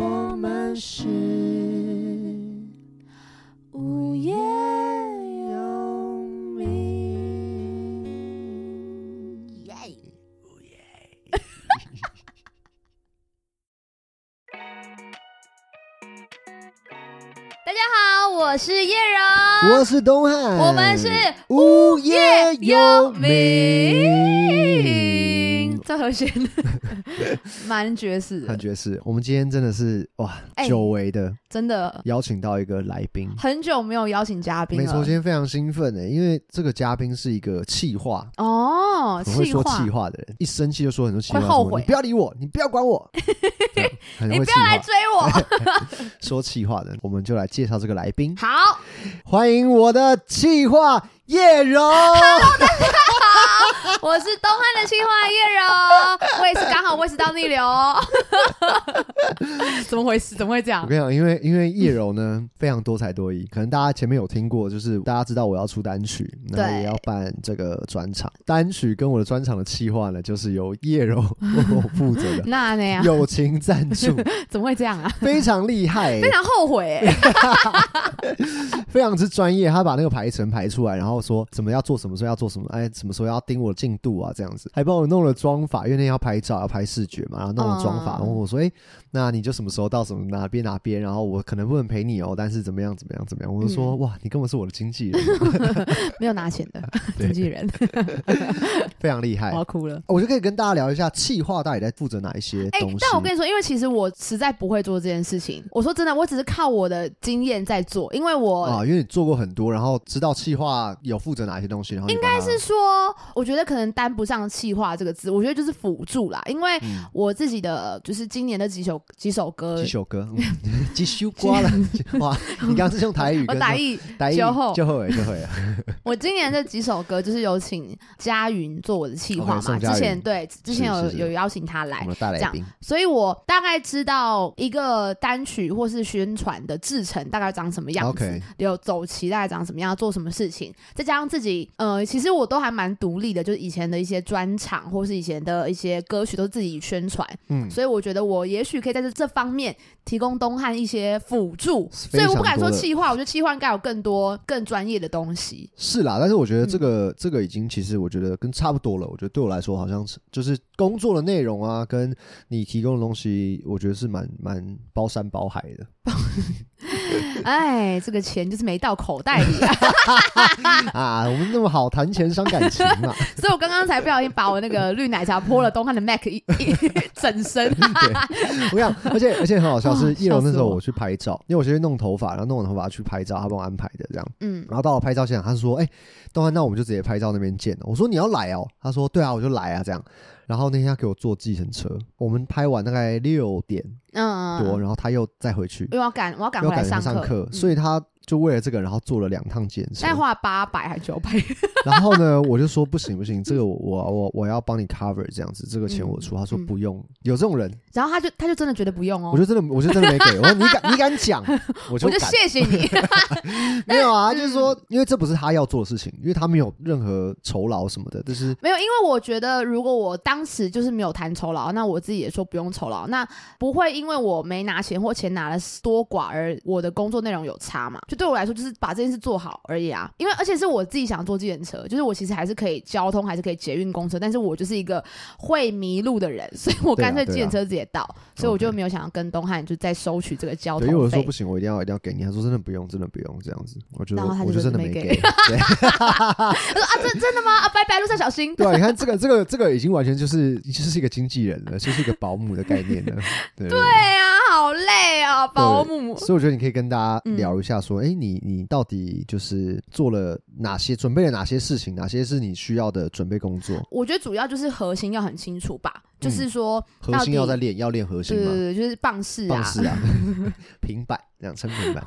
我们是无业游民。耶！大家好，我是叶柔，我是东汉，我们是无业游民。民，这和弦 蛮爵士很，爵士，我们今天真的是哇，哎久违的真的邀请到一个来宾。很久没有邀请嘉宾了。没错，今天非常兴奋的，因为这个嘉宾是一个气话，哦，很会说气话的人，一生气就说很多气话，后悔你不要理我，你不要管我，你不要来，追我。说气话的人，我们就来介绍这个来宾，好，欢迎我的气话叶柔。我是东汉的青花叶柔，我也是刚好胃食道逆流。怎么回事？怎么会这样我？跟你讲，因为因为叶柔呢非常多才多艺，可能大家前面有听过，就是大家知道我要出单曲，然后也要办这个专场。单曲跟我的专场的企划呢，就是由叶柔 负责的，那那样友情赞助，怎么会这样啊？非常厉害、非常后悔欸。非常之专业。他把那个排程排出来，然后说怎么要做什么时候要做什么，哎，什么时候要盯我的进度啊，这样子，还帮我弄了妆法，因为那天要拍照要拍视觉嘛，然后弄了妆法，嗯然后我说，哎，那你就什么时候到什么哪边哪边，然后我可能不能陪你哦，但是怎么样怎么样怎么样，我就说，嗯哇，你根本是我的经纪人，啊 没有拿钱的 经纪人，非常厉害我。要哭了。我就可以跟大家聊一下企划到底在负责哪一些哎、东西。但我跟你说，因为其实我实在不会做这件事情。我说真的，我只是靠我的经验在做，因为我、啊，因为你做过很多，然后知道企划有负责哪些东西，然后应该是说，我觉得可能担不上“气化”这个字，我觉得就是辅助啦。因为嗯我自己的就是今年的几首几首歌几，首歌，嗯 几首歌了，哇！你刚刚是用台语我打意台语就后就会就会了，我今年这几首歌就是有请佳云做我的气化嘛之前对，之前有有邀请他来我们，的大来宾。所以我大概知道一个单曲或是宣传的制成大概长什么样子有走期大概长什么样，做什么事情，再加上自己，呃，其实我都还蛮独立的，就是以前的一些专场或是以前的一些歌曲都是自己宣传，嗯，所以我觉得我也许可以在这这方面提供东汉一些辅助，所以我不敢说气化，我觉得气化应该有更多更专业的东西。是啦，但是我觉得这嗯个、这个已经其实我觉得跟差不多了。我觉得对我来说，好像是就是工作的内容啊，跟你提供的东西，我觉得是蛮蛮包山包海的 哎，这个钱就是没到口袋里、啊，啊。我们那么好谈钱伤感情嘛，所以我刚刚才不小心把我那个绿奶茶泼了东汉的 Mac 一一整身。我跟你讲，而且而且很好笑，哦是叶龙那时候我去拍照，因为我先去弄头发，然后弄完头发去拍照，他帮我安排的这样。嗯，然后到了拍照现场，他说：“哎、东汉，那我们就直接拍照那边见了。”我说：“你要来哦？”他说：“对啊，我就来啊。”这样。然后那天他给我坐计程车，我们拍完大概六点嗯，多，然后他又再回去，因为要赶，我要赶又赶回来课，上课，嗯。所以他就为了这个，然后做了两趟计程车大概。花了八百还九百，然后呢，我就说不行不行，这个我我我我要帮你 cover 这样子，这个钱我出。嗯他说嗯不用，有这种人，然后他就他就真的觉得不用哦，我就真的我就真的没给。我说你敢 你敢讲，我就我就。谢谢你。没有啊，就是嗯说，因为这不是他要做的事情，因为他没有任何酬劳什么的，就是没有，因为我觉得如果我当时就是没有谈酬劳，那我自己也说不用酬劳，那不会因为我没拿钱或钱拿了多寡而我的工作内容有差嘛？就对我来说，就是把这件事做好而已啊。因为而且是我自己想坐自行车，就是我其实还是可以交通，还是可以捷运公车，但是我就是一个会迷路的人，所以我干脆对啊计程车直接到，所以我就没有想要跟东汉就再收取这个交通，因为我说不。行，我一定要一定要给你。他说真的不用，真的不用这样子。我就然后他就我就真的没给 他说啊，真真的吗？啊，拜拜，路上小心。对啊，你看 这个这个这个已经完全就是就是一个经纪人了，就是一个保姆的概念了。对 对啊，好累啊，保姆。所以我觉得你可以跟大家嗯聊一下，说，哎、你你到底就是做了哪些，准备了哪些事情，哪些是你需要的准备工作？我觉得主要就是核心要很清楚吧，就是说核心要在练，要练核心嘛，对对对，就是棒式啊，棒式啊，平板这样撑平板。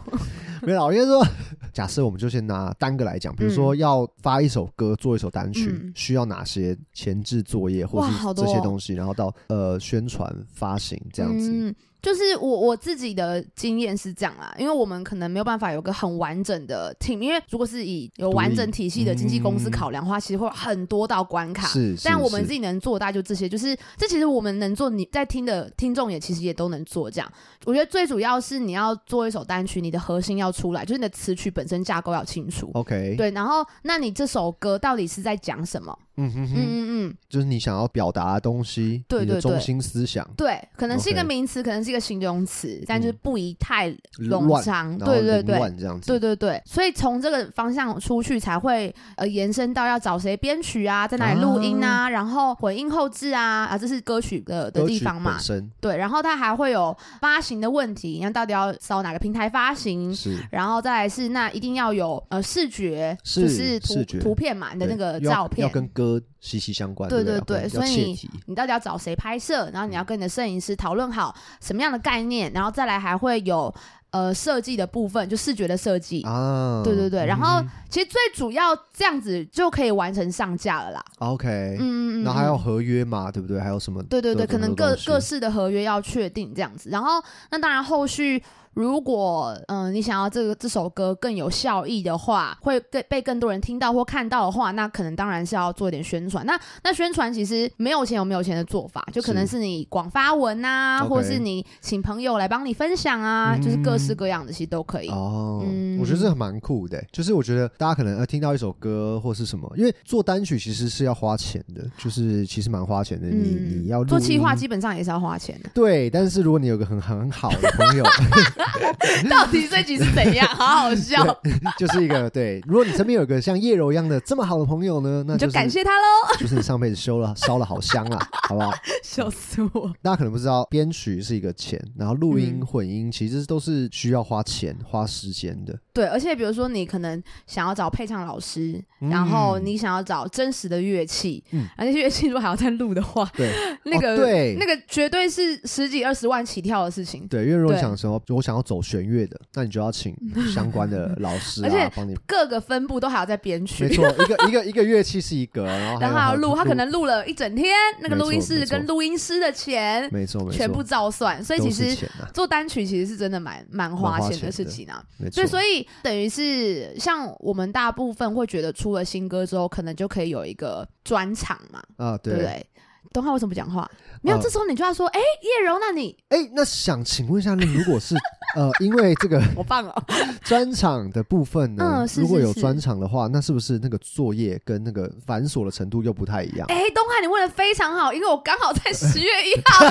没有，因为说，假设我们就先拿单个来讲，比如说要发一首歌、做一首单曲，嗯需要哪些前置作业或是这些东西，然后到呃宣传、发行这样子。嗯，就是我我自己的经验是这样啦，因为我们可能没有办法有个很完整的 team，因为如果是以有完整体系的经纪公司嗯考量的话，其实会有很多道关卡。是，但我们自己能做，大概就这些，就是这其实我们能做，你在听的听众也其实也都能做。这样，我觉得最主要是你要做一首单曲，你的核心要出来，就是你的词曲本身架构要清楚。OK，对，然后那你这首歌到底是在讲什么？嗯嗯哼哼，嗯嗯，就是你想要表达的东西，对对对你的中心思想，对，可能是一个 OK 名词，可能是一个形容词，但就是嗯不宜太冗，长。然后对对凌对。乱这样子。对对对，所以从这个方向出去，才会呃延伸到要找谁编曲啊，在哪里录音啊，然后混音后置啊，啊，这是歌曲的的歌曲地方嘛本。身对，然后它还会有发行的问题，你看到底要扫哪个平台发行？是然后再来是那一定要有呃视觉，是就是图视觉图片嘛，你的那个要照片要跟歌息息相关。对对对对所以你你到底要找谁拍摄，然后你要跟你的摄影师讨论好什么样的概念，然后再来还会有呃设计的部分，就视觉的设计。啊，对对对，然嗯后其实最主要这样子就可以完成上架了啦。OK，嗯嗯嗯，然后还有嗯合约嘛，对不对？还有什么？对对对，可能各各式的合约要确定这样子。然后那当然后续。如果嗯、呃你想要这个这首歌更有效益的话，会更被更多人听到或看到的话，那可能当然是要做一点宣传。那那宣传其实没有钱有没有钱的做法，就可能是是你广发文啊或是你请朋友来帮你分享啊，就是各式嗯各样的，其实都可以。哦，嗯我觉得这蛮酷的，就是我觉得大家可能呃听到一首歌或是什么，因为做单曲其实是要花钱的，就是其实蛮花钱的。你你要做企划基本上也是要花钱的。对，但是如果你有个很 很好的朋友，到底这集是怎样？好好笑，就是一个对，如果你身边有个像叶柔一样的这么好的朋友呢，那你就是感谢他喽。就是你上辈子修了烧了好香啊，好不好？笑死我！大家可能不知道，编曲是一个钱，然后录音、嗯混音其实都是需要花钱、花时间的。对，而且比如说你可能想要找配唱老师，嗯然后你想要找真实的乐器，嗯而那些乐器如果还要再录的话，对那个、哦对那个绝对是十几二十万起跳的事情。对，因为如果想说，我想要走弦乐的，那你就要请 相关的老师啊，帮你。各个分部都还要在编曲没，错，一个一个一个乐器是一个，然后然后还要录，他可，能录了一整天，那个录音室跟录音师的钱没错没错，全部照算，所以其实啊，做单曲其实是真的蛮蛮花钱的事情啊。没错对，。所以等于是像我们大部分会觉得出了新歌之后，可能就可以有一个专场嘛，啊，对不对？东汉为什么不讲话？没有，呃这时候你就要说，哎、叶柔，那你哎，那想请问一下，那如果是 呃，因为这个好棒哦！专场的部分呢嗯，是如果是是有专场的话，那是不是那个作业跟那个繁琐的程度又不太一样？哎、东汉，你问的非常好，因为我刚好在 十月一号，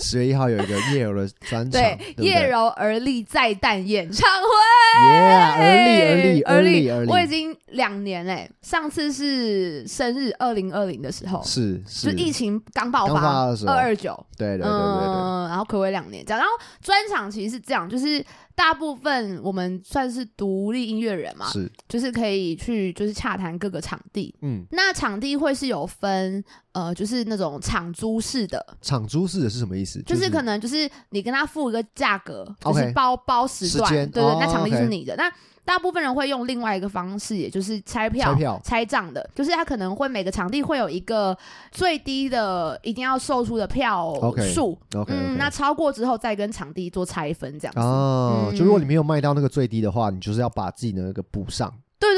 十月一号有一个叶柔的专场，对对不对叶柔而立再诞演唱会，耶，而立而立而而立而立，我已经两年嘞，上次是生日二零二零的时候，是就是疫情刚爆发发的时候。二二九，对对对对对，嗯，然后暌违两年这样。然后专场其实是这样，就是大部分我们算是独立音乐人嘛，是。就是可以去就是洽谈各个场地。嗯，那场地会是有分呃，就是那种场租式的，场租式的是什么意思？就是可能就是你跟他付一个价格，就是包包时段，对对，哦那场地是你的。那大部分人会用另外一个方式，也就是拆票、拆票。拆账的，就是他可能会每个场地会有一个最低的一定要售出的票数。OK 嗯，那超过之后再跟场地做拆分这样子。哦，嗯。就如果你没有卖到那个最低的话，你就是要把自己的那个补上。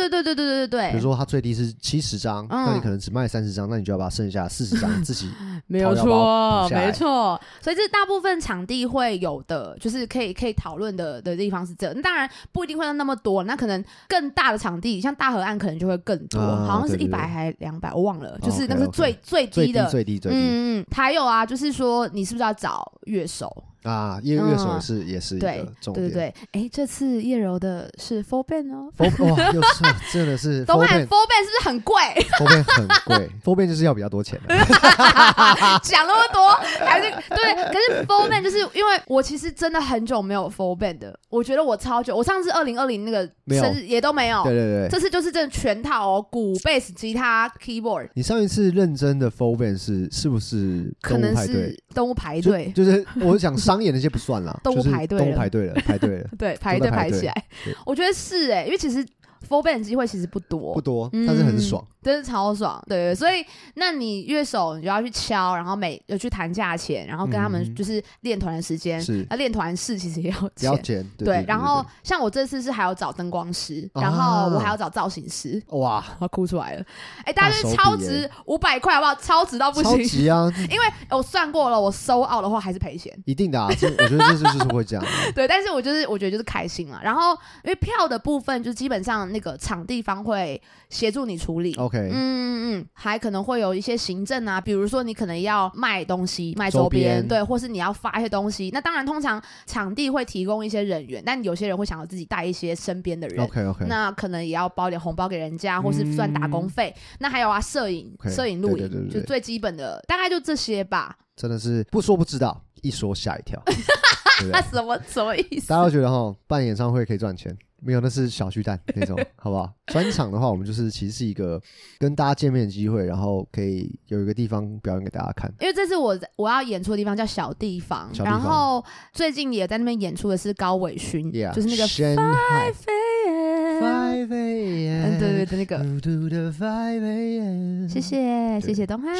对对对对对对对，比如说它最低是七十张，那你可能只卖三十张，那你就要把剩下四十张 自己没有错。没错，所以这大部分场地会有的，就是可以可以讨论的的地方是这。当然不一定会有那么多，那可能更大的场地，像大河岸可能就会更多，好像是一百还两百，我忘了，就是那是最最低的最低最低。嗯嗯，还有啊，就是说你是不是要找乐手？啊，乐乐手是也是一对个重点。对对对，哎，这次叶柔的是 full band 哦。Four 哇，又是真的是东 Four 汉 band 是不是很贵？Four band 很贵，Four band 就是要比较多钱的。讲那么多，还是对？可是 full band 就是因为我其实真的很久没有 full band 的，我觉得我超久，我上次二零二零那个生日也都没有，对对对，这次就是真的全套哦，鼓、贝斯、吉他、keyboard，你上一次认真的 Four band 是是不是可能是？动物排队。就是我想商演那些不算啦，动物排队了。动物排队了，排队了，对，排队队。排起来，我觉得是哎、因为其实 full band 机会其实不多，不多，嗯。但是很爽。真是超爽，对对，所以那你乐手你就要去敲，然后每有去谈价钱，然后跟他们嗯就是练团的时间，是那练团事其实也要钱对然后像我这次是还要找灯光师，啊然后我还要找造型师，哇，我要哭出来了。哎，大家就是超值五百块好不好？超值到不超行。级啊，因为我算过了，我收奥的话还是赔钱。一定的啊，这我觉得这就是会这样的。对，但是我就是我觉得就是开心了。然后因为票的部分，就基本上那个场地方会协助你处理。OK，嗯嗯嗯，还可能会有一些行政啊，比如说你可能要卖东西、卖周周边，边对，或是你要发一些东西。那当然，通常场地会提供一些人员，但有些人会想要自己带一些身边的人。OK OK，那可能也要包点红包给人家，或是算打工费。那还有啊，摄影、摄影、录影，对对对对就最基本的，大概就这些吧。真的是不说不知道，一说吓一跳，那？什么什么意思？大家都觉得哈，办演唱会可以赚钱，没有，那是小巨蛋那种，好不好？专场的话，我们就是其实是一个跟大家见面的机会，然后可以有一个地方表演给大家看。因为这是我我要演出的地方叫小地方，地方然后最近也在那边演出的是高伟勋 Yeah，就是那个 Five A.M. 嗯，对对对，那个.谢谢谢谢东汉。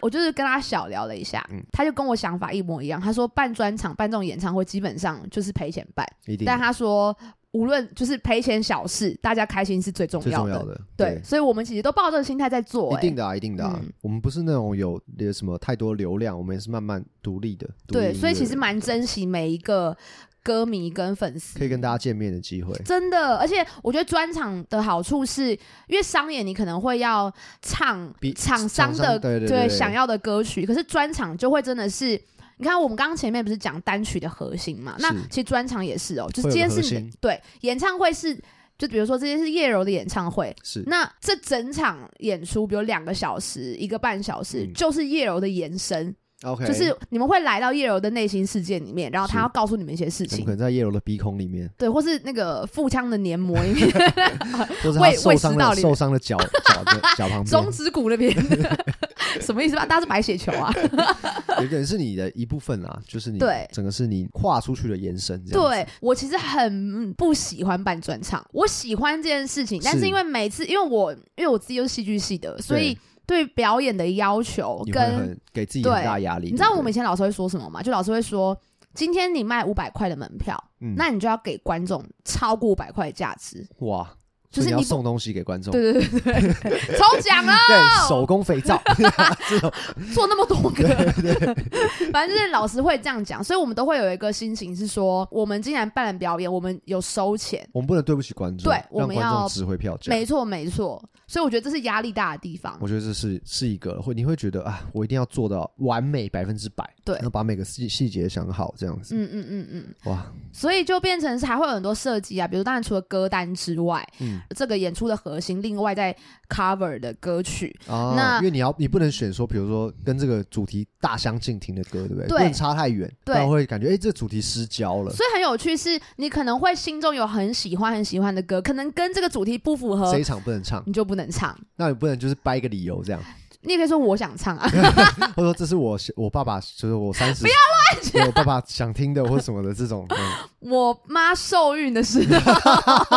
我就是跟他小聊了一下，嗯他就跟我想法一模一样。他说办专场、办这种演唱会，基本上就是赔钱办，但他说无论就是赔钱小事，大家开心是最重要的。最重要的，对，所以我们其实都抱这个心态在做、欸。一定的啊，一定的啊嗯。我们不是那种有有什么太多流量，我们也是慢慢独立的。立对，所以其实蛮珍惜每一个歌迷跟粉丝，可以跟大家见面的机会。真的，而且我觉得专场的好处是，因为商演你可能会要唱厂商的对想要的歌曲，可是专场就会真的是。你看，我们刚刚前面不是讲单曲的核心嘛？那其实专场也是哦，就是今天是你对演唱会是，就比如说这天是叶柔的演唱会，是那这整场演出，比如两个小时、一个半小时，嗯就是叶柔的延伸，OK，就是你们会来到叶柔的内心世界里面，然后他要告诉你们一些事情。可，能在叶柔的鼻孔里面，对，或是那个腹腔的黏膜里面，或是受伤的受伤的脚脚的 脚旁边，中指骨那边，什么意思吧？大家是白血球啊？有可能是你的一部分啊，就是你对。整个是你跨出去的延伸。对我其实很不喜欢办专场，我喜欢这件事情，但是是。因为每次因为我因为我自己又是戏剧系的，所以对表演的要求跟给自己对很大压力。你知道我们以前老师会说什么吗？就老师会说，今天你卖五百块的门票，嗯那你就要给观众超过五百块的价值。哇，就是你要送东西给观众，对对对对，抽奖 啊！对手工肥皂。做那么多个，反正就是老师会这样讲，所以我们都会有一个心情是说，我们既然办了表演，我们有收钱，我们不能对不起观众，对我们要让观众值回票价。没错没错，所以我觉得这是压力大的地方。我。觉得这是是一个会，你会觉得啊，我一定要做到完美百分之百，对。然后把每个细细节想好，这样子，嗯嗯嗯嗯，哇，所以就变成是还会有很多设计啊，比如当然除了歌单之外，嗯这个演出的核心，另外在 cover 的歌曲，啊，那因为你要你不能选说，比如说跟这个主题大相径庭的歌，对不对？对。不能差太远，不对然会感觉哎，这个主题失焦了，所以很有趣是，你可能会心中有很喜欢很喜欢的歌，可能跟这个主题不符合这一，场不能唱，你就不能唱。那你不能就是掰一个理由这样，你也可以说我想唱啊，或者说这是我我爸爸，就是我三十，不要乱我爸爸想听的或什么的这种，嗯我妈受孕的时候，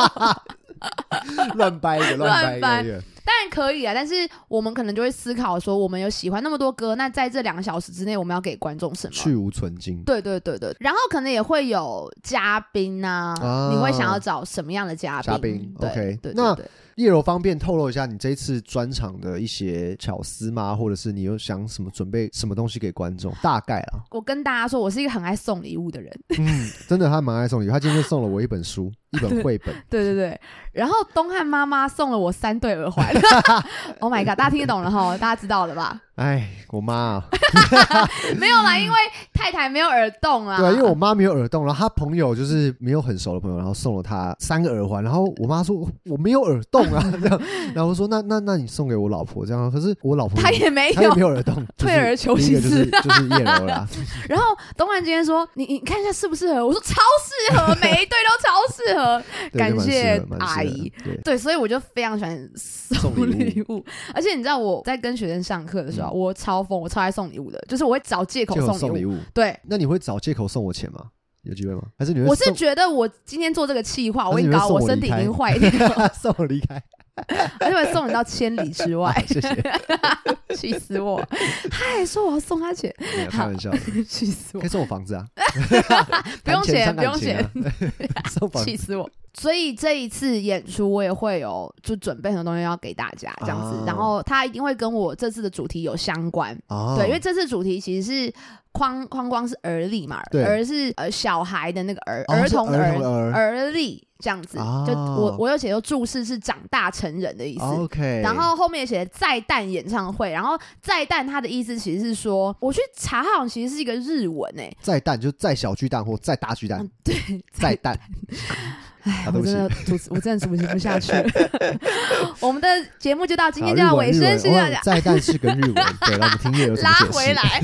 乱掰一个，乱掰一乱掰个，当然可以啊，但是我们可能就会思考说，我们有喜欢那么多歌，那在这两个小时之内，我们要给观众什么？去无存精。对对对对，然后可能也会有嘉宾啊，啊你会想要找什么样的嘉宾？嘉宾 OK 对对那对叶柔方便透露一下你这次专场的一些巧思吗？或者是你有想什么准备什么东西给观众？大概啊，我跟大家说，我是一个很爱送礼物的人。嗯，真的他蛮爱送礼物，他今天就送了我一本书，一本绘本，对对对，然后东汉妈妈送了我三对耳环。oh my god，大家听得懂了哈，大家知道了吧？哎，我妈啊，没有啦，因为太太没有耳洞啊。对啊，因为我妈没有耳洞，然后她朋友就是没有很熟的朋友，然后送了她三个耳环，然后我妈说我没有耳洞啊，这样，然后我说那那那你送给我老婆这样，可是我老婆她也没她也有没有耳洞，退而求其次就是叶柔啦，然后东汉今天说：“你你看一下适不适合？”我说：“超适合，每一对都超适合。感谢合蛮适合阿姨。对”，对，所以我就非常喜欢送送礼礼物，而且你知道我在跟学生上课的时候，我超疯，我超爱送礼物的，就是我会找借口送礼物。送礼物，对，那你会找借口送我钱吗？有机会吗？还是你会我是觉得我今天做这个气话，我还是你会已经搞我身体已经坏掉，送我离开？而且会送你到千里之外，谢谢，气死我！他还说我要送他钱，没有开玩笑。的，气死我。可以！送我房子啊，不用谈钱不用感情啊，送房气死我！所以这一次演出我也会有就准备很多东西要给大家这样子，哦。然后他一定会跟我这次的主题有相关，哦，对，因为这次主题其实是框框框是儿立嘛，对。儿是呃小孩的那个儿，哦儿儿童儿儿儿。历这样子，哦就我我有写说注释是长大成人的意思。OK，然后后面也写再蛋演唱会，然后再蛋它的意思其实是说，我去查，它好像其实是一个日文诶、再蛋就再小巨蛋或再大巨蛋。嗯，对，再蛋，哎我真的主持，我真的主持不下去。我们的节目就到今天就要尾声，是这样我再蛋是跟日文，对，让我们听乐有什么拉回来，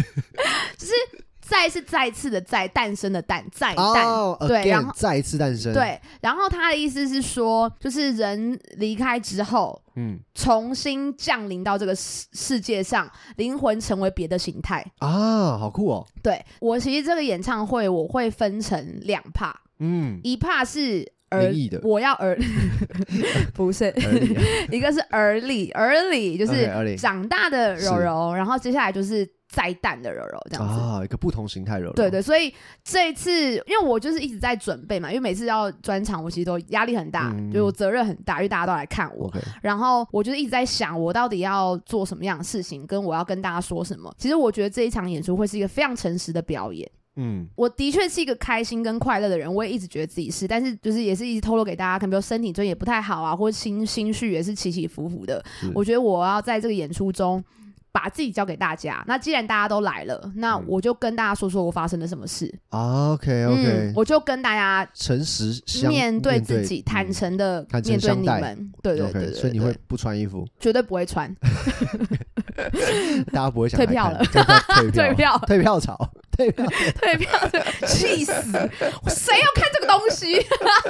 就是再是再次的再，诞生的诞，再诞。哦对然后再一次诞生，，对，然后他的意思是说，就是人离开之后，嗯重新降临到这个世世界上，灵魂成为别的形态。啊，好酷哦，对我其实这个演唱会我会分成两 part，嗯，一 part 是儿灵异的我要儿，不是，啊 一个是儿里，儿里就是长大的柔是柔，然后接下来就是再淡的柔柔这样子。啊，一个不同形态柔柔，对对，所以这一次，因为我就是一直在准备嘛，因为每次要专场，我其实都压力很大，嗯就我责任很大，因为大家都来看我。然后我就是一直在想，我到底要做什么样的事情，跟我要跟大家说什么。其实我觉得这一场演出会是一个非常诚实的表演。嗯，我的确是一个开心跟快乐的人，我也一直觉得自己是，但是就是也是一直透露给大家可能，比如身体最近也不太好啊，或者心心绪也是起起伏伏的。我觉得我要在这个演出中把自己交给大家。那既然大家都来了，那嗯。我就跟大家说说我发生了什么事。OK 嗯 OK，我就跟大家诚实面对自己，嗯。坦诚的面对你们。对对对对所以你会不穿衣服，绝对不会穿，大家不会想退票了。退退票。退票。潮，退票，退票，气死！谁要看这个东西？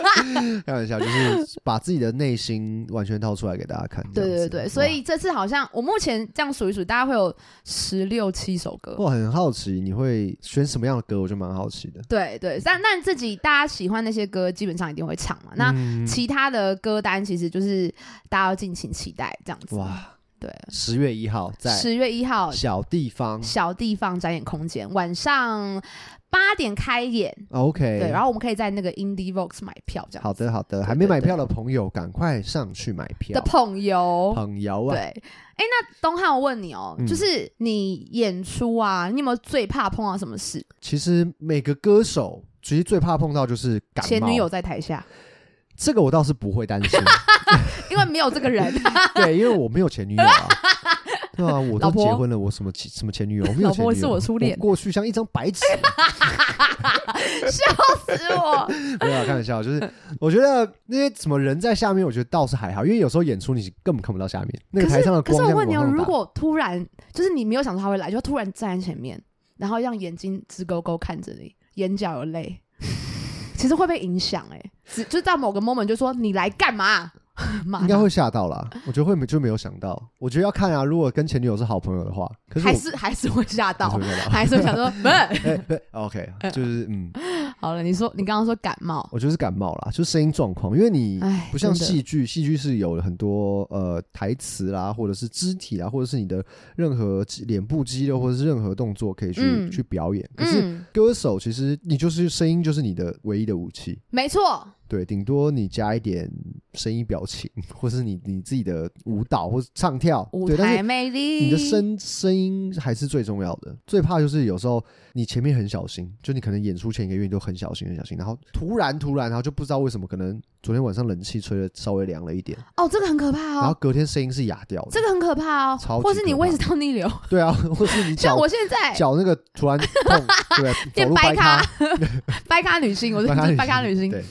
开玩笑，就是把自己的内心完全掏出来给大家看。对对对，所以这次好像我目前这样数一数，大家会有十六七首歌。我，很好奇你会选什么样的歌，我就蛮好奇的。对对，但但自己大家喜欢那些歌，基本上一定会唱嘛。那嗯其他的歌单其实就是大家要敬请期待这样子。哇，对，十月一号在十月一号小地方小地方展演空间，晚上八点开演。，OK，对，然后我们可以在那个 Indie Vox 买票，这样好的好的，对还没买票的朋友赶快上去买票的票。朋友。朋友啊，对，哎，那东汉，我问你哦，嗯就是你演出啊，你有没有最怕碰到什么事？其实每个歌手其实最怕碰到就是感冒。前女友在台下，这个我倒是不会担心，因为没有这个人，对，因为我没有前女友啊。对啊，我都结婚了，我什么前什么前女友？我没有前女友，是我初恋过去像一张白纸。笑死我！没有啊开玩笑，就是我觉得那些什么人在下面，我觉得倒是还好，因为有时候演出你根本看不到下面，那个台上的光可是我问你哦，如果突然就是你没有想到他会来，就突然站在前面，然后让眼睛直勾勾看着你，眼角有泪，其实会被影响哎、只就到某个 moment 就说你来干嘛？应该会吓到啦。我觉得会没就没有想到，我觉得要看啊。如果跟前女友是好朋友的话，可是还是还是会吓到还是，会想说不是。哎对，OK，就是嗯，好了，你说你刚刚说感冒，我觉得是感冒啦，就是声音状况，因为你哎，不像戏剧，戏剧是有很多呃台词啦，或者是肢体啦，或者是你的任何肌脸部肌肉或者是任何动作可以去、嗯。去表演。可是嗯，歌手其实你就是声音，就是你的唯一的武器。没错，对，顶多你加一点声音表情，或是你你自己的舞蹈或是唱跳，舞台魅力，你的声声音还是最重要的。最怕就是有时候你前面很小心，就你可能演出前一个月你都很小心很小心，然后突然突然，然后就不知道为什么，可能昨天晚上冷气吹的稍微凉了一点，哦，这个很可怕哦然后哦，隔天声音是哑掉的。这个很可怕哦，超或是你胃食道逆流，对啊，或是你 脚像我现在脚那个突然痛，对，走变路掰掰咖咖，掰咖女星，我是掰咖女星，对，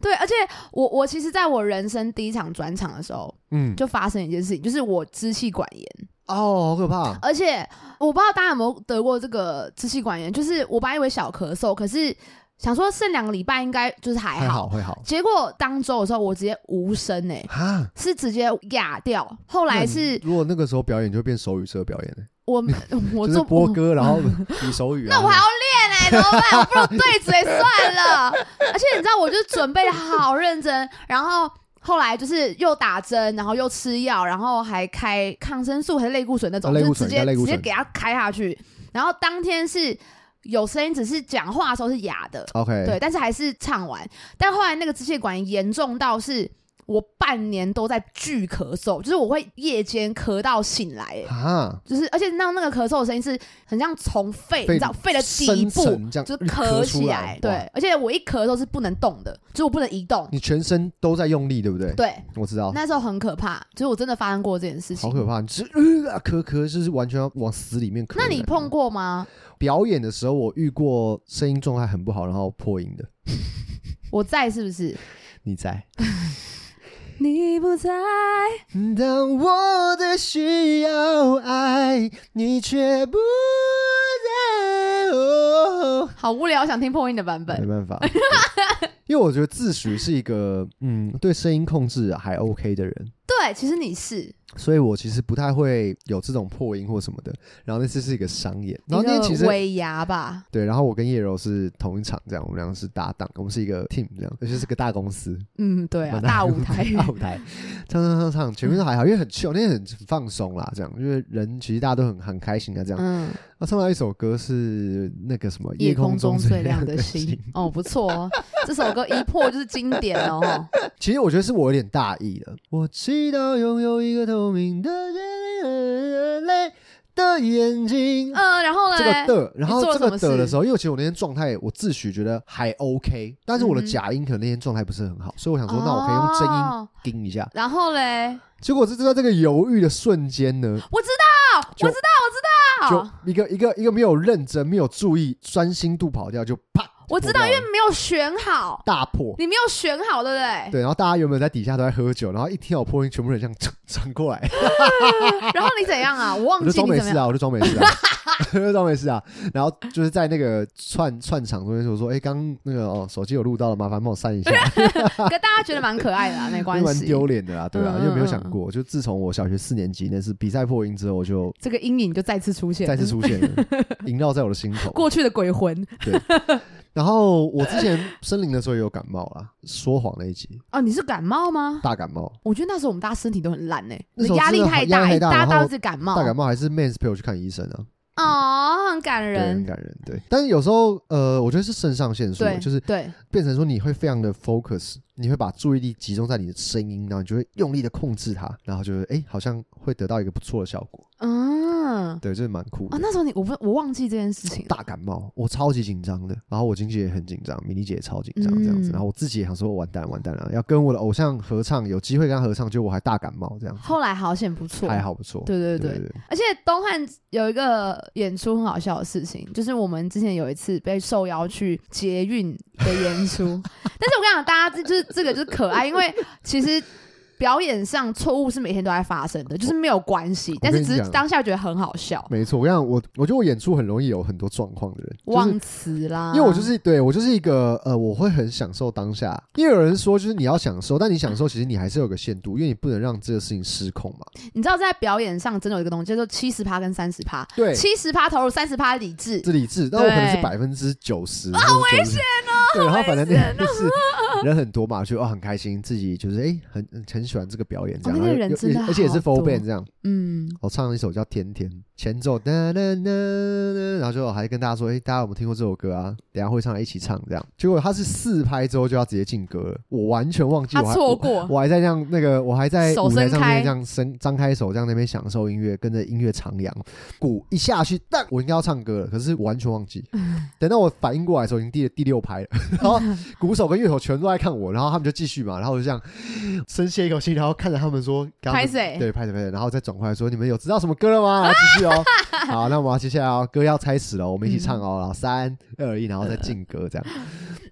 对，而且我我其实在我人生第一场转场的时候，嗯，就发生一件事情，就是我支气管炎，哦，好可怕，而且我不知道大家有没有得过这个支气管炎，就是我本来以为小咳嗽，可是想说剩两个礼拜应该就是还好，还好会好结果当周的时候我直接无声哎、哈。是直接哑掉，后来是如果那个时候表演就变手语社表演了，我我 就是做播歌，然后 比手语啊。那我还要练哎、怎么办？我不如对嘴算了。而且你知道，我就准备的好认真，然后后来就是又打针，然后又吃药，然后还开抗生素还是类固醇那种，啊就是直接直接给他开下去。然后当天是有声音，只是讲话的时候是哑的，OK，对，但是还是唱完。但后来那个支气管炎严重到是。我半年都在巨咳嗽，就是我会夜间咳到醒来，哎啊，就是而且那那个咳嗽的声音是很像从肺，肺你知道肺的底深部就咳出起来对，而且我一咳嗽是不能动的，就是我不能移动。你全身都在用力，对不对？对，我知道，那时候很可怕，就是我真的发生过这件事情。好可怕，你就是呃啊咳咳，就是完全要往死里面咳。那你碰过吗？表演的时候，我遇过声音状态很不好，然后破音的。我在是不是？你在？你不在，当我的需要爱，你却不在。哦好无聊，想听破音的版本没本。办法，对因为我觉得自诩是一个嗯对声音控制还 OK 的人，对，其实你是所以我其实不太会有这种破音或什么的。然后那次是一个商演，然后那一天其实个尾牙吧？对，然后我跟叶柔是同一场，这样我们两个是搭档，我们是一个 team 这样，而且是个大公司，嗯，对啊，蛮大舞台。大舞台，唱唱唱唱，前面都还好，因为很 chill，那天很放松啦，这样，因为人其实大家都很很开心啊，这样。嗯，那唱到一首歌是那个什么夜空中最亮亮的星，哦，不错哦，这首歌一破就是经典哦。其实我觉得是我有点大意了。我祈祷拥有一个透明的泪的眼睛。嗯，然后呢？这个的，然后这个的的时候，因为其实我那天状态，我自诩觉得还 OK，但是我的假音可能那天状态不是很好，所以我想说，那我可以用真音哦盯一下。然后嘞，结果是在这个犹豫的瞬间呢，我知道，我知道，我知道，就一个一个一个没有认真、没有注意、专心度跑掉，就啪，我知道，因为没有选好，大破。你没有选好，对不对？对，然后大家原本在底下都在喝酒，然后一听到我破音，全部人这样转过来，然后你怎样啊？我忘记你怎么样。装没事啊，我就装没事啊，我就装没事啊。然后就是在那个串串场中间，我说：“哎，刚那个哦，手机有录到了，麻烦帮我删一下。”可大家觉得蛮可爱的啊，没关蛮系。丢脸的啦，对啊，嗯因为没有想嗯过，就自从我小学四年级那次比赛破音之后，我就这个阴影就再次出现，再次出现了，萦绕在我的心头。过去的鬼魂然后我之前森林的时候也有感冒啦，说谎那一集哦。你是感冒吗？大感冒，我觉得那时候我们大家身体都很烂呢，那时候压力太大，压力太大大家都是感冒。大感冒还是 Mans 陪我去看医生啊，哦，很感人，很。感人。对，但是有时候呃，我觉得是肾上腺素，就是对，变成说你会非常的 focus，你会把注意力集中在你的声音，然后你就会用力的控制它，然后就是哎，好像会得到一个不错的效果。嗯，对，这是蛮酷的。哦，。那时候你我不我忘记这件事情。大感冒，我超级紧张的，然后我经纪也很紧张，米妮姐也超紧张这样子，嗯。然后我自己也想说完蛋完蛋了，要跟我的偶像合唱，有机会跟他合唱，就我还大感冒这样，后来好险不错，还好不错，对对对。对对，而且东汉有一个演出很好笑的事情，就是我们之前有一次被受邀去捷运的演出，但是我跟你讲，大家这就是这个就是可爱，因为其实。表演上错误是每天都在发生的，就是没有关系，但是只是当下觉得很好笑，没错，我讲，我我觉得我演出很容易有很多状况的人，忘词啦。因为我就是对我就是一个呃，我会很享受当下。因为有人说，就是你要享受，但你享受其实你还是有个限度，因为你不能让这个事情失控嘛。你知道，在表演上真的有一个东西叫做七十趴跟三十趴，对，七十趴投入，三十趴理智。是理智，但我可能是对百分之九十，好危险哦。对，然后反正那天就是人很多嘛，就哦很开心，自己就是哎很很很喜欢这个表演这样，哦那个然后又人真的而且也是好 full band 这样。嗯，我唱了一首叫《天天》，前奏哒哒哒哒，然后就还跟大家说，哎、大家有没有听过这首歌啊？等一下会唱来一起唱这样。结果他是四拍之后就要直接进歌了，我完全忘记，我还错过我，我还在这样那个，我还在手舞台上面这样伸张开手，这样那边享受音乐，跟着音乐徜徉。鼓一下去，但我应该要唱歌了，可是我完全忘记。等到我反应过来的时候，已经第第六拍了，然后鼓手跟乐手全都在看我，然后他们就继续嘛，然后我就这样深吸一口气，然后看着他们说，拍谁对，拍谁拍谁，然后再转过来说，你们有知道什么歌了吗？然后继续哦，好，那我们要接下来哦，歌要开始了，我们一起唱哦，然后三二一，然后再进歌，这样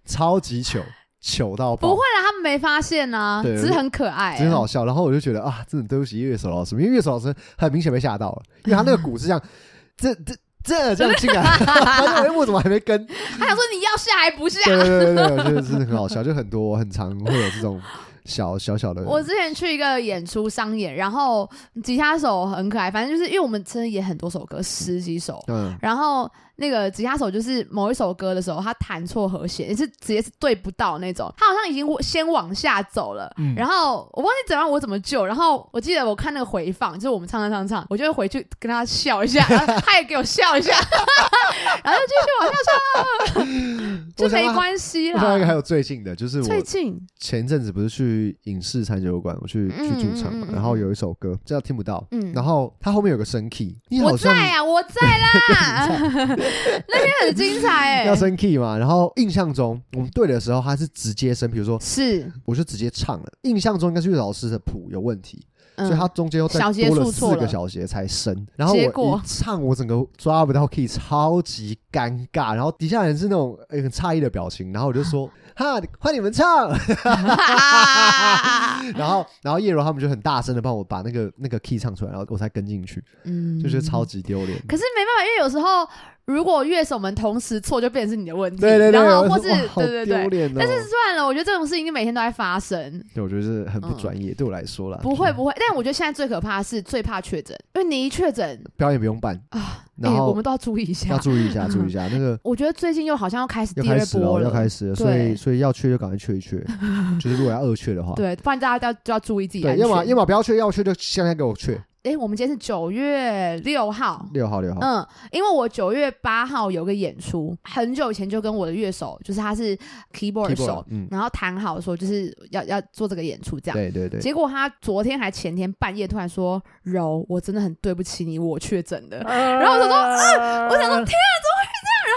超级糗，糗到爆不会。啦，他们没发现啊，只是很可爱、真的好笑，然后我就觉得啊，真的对不起乐手老师，因为乐手老师很明显被吓到了，因为他那个鼓是这样，这这这这样进来，他说哎，我怎么还没跟？他想说你要下还不下？对对对对对，我觉得真的很好笑，就很多很常会有这种小小小的，我之前去一个演出商演，然后吉他手很可爱，反正就是因为我们真的演很多首歌，十几首，嗯，然后那个吉他手就是某一首歌的时候，他弹错和弦，也是直接是对不到那种，他好像已经先往下走了，嗯然后我忘记怎样我怎么救，然后我记得我看那个回放，就是我们唱唱唱唱，我就会回去跟他笑一下，然后他也给我笑一下，然后就继续往下唱，就没关系啦。另外一个还。有最近的，就是我最近前阵子不是去影视餐酒馆，我去嗯去驻场嘛然后有一首歌叫听不到，嗯然后它后面有个升 key，你我好像在啊，我在啦，那天很精彩哎、要升 key 嘛，然后印象中我们对的时候，他是直接升，比如说是，我就直接唱了，印象中应该是老师的谱有问题，嗯。所以他中间又再小节多了。四个小节才升，然后我果？一唱，我整个抓不到 key，超级尴尬，然后底下人是那种呃很诧异的表情，然后我就说 哈，换你们唱，然后然后叶柔他们就很大声的帮我把那个那个 key 唱出来，然后我才跟进去，嗯。就觉得超。级丢脸。可是没办法，因为有时候如果乐手们同时错，就变成是你的问题。对对对，然后或是对对对。但是算了，我觉得这种事情每天都在发生，对，我觉得是很不专业，对我来说啦。不会不会。但我觉得现在最可怕的是最怕确诊，因为你一确诊表演不用办，啊，然后哎我们都要注意一下要。注意一下，注意一下那个。我觉得最近又好像要开始要第二波了，要开始了，所以所以要缺就赶快缺一缺，就是如果要二缺的话，对，不然大家要就要注意自己对，要么。要么不要缺，要缺就现在给我缺哎，我们今天是九月六号，六号六号，嗯，因为我九月八号有个演出，很久以前就跟我的乐手，就是他是 keyboard 手，嗯，然后谈好说就是要要做这个演出这样。对对对，结果他昨天还前天半夜突然说：“柔，我真的很对不起你，我确诊了。”然后我想说，啊，我想说，天，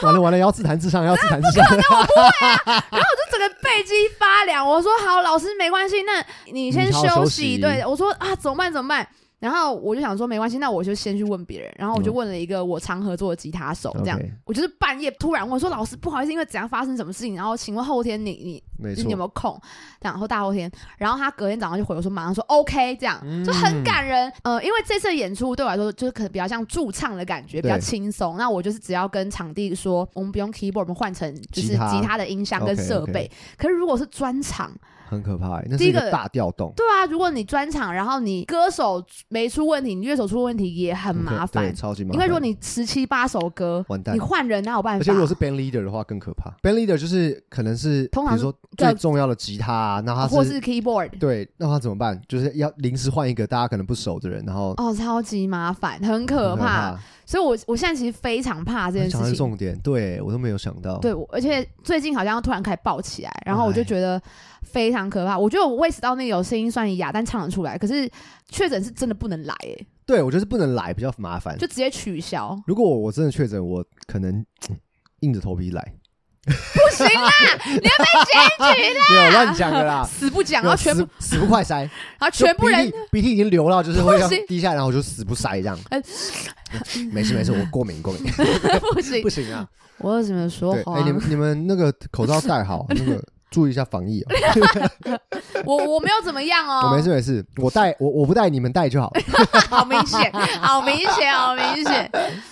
完了完了，要自弹自唱，要自弹自唱，不可能，我不会啊。然后我就整个背脊发凉。我说：“好，老师没关系，那你先休息。息对，我说啊，怎么办？怎么办？然后我就想说没关系，那我就先去问别人。然后我就嗯问了一个我常合作的吉他手，这样我就是半夜突然问说：“老师，不好意思，因为怎样发生什么事情？然后请问后天你你你有没，有空？然后大后天，然后他隔天早上就回我说，马上说 OK，这样、嗯就很感人。呃，因为这次演出对我来说就是可能比较像驻唱的感觉，比较对轻松。那我就是只要跟场地说，我们不用 keyboard，我们换成就是吉他的音箱跟设备。可是如果是专场，很可怕，那是一个第一个大调动，对啊，如果你专场，然后你歌手没出问题，你乐手出问题也很麻烦对，。超级麻烦。因为如果你十七八首歌，完蛋你换人哪有办法？而且如果是 band leader 的话更可怕，band leader 就是可能是通常说最重要的吉他啊，那他或是 keyboard，对，那他怎么办？就是要临时换一个大家可能不熟的人，然后哦，超级麻烦，很可很怕。所以我我现在其实非常怕这件事情。是重点，对我都没有想到。对，我而且最近好像突然开始爆起来，然后我就哎觉得非常可怕。我觉得我胃食道内有声音算哑，但唱得出来，可是确诊是真的不能来，哎，对我觉得是不能来比较麻烦。就直接取消。如果我真的确诊，我可能嗯硬着头皮来，不行啦，你要被检举啦，没有乱讲的啦。死不讲，然后全部，死死不快塞，然后全部人鼻涕已经流了就是会滴下来，然后我就死不塞这样哎。没事没事，我过敏过敏，不行不，行啊。我有什么说对，话哎，？你们你们那个口罩戴好，那个注意一下防疫哦。我我没有怎么样哦，我 没事没事，我带我我不带，你们带就好。好明显，好明显，好明显。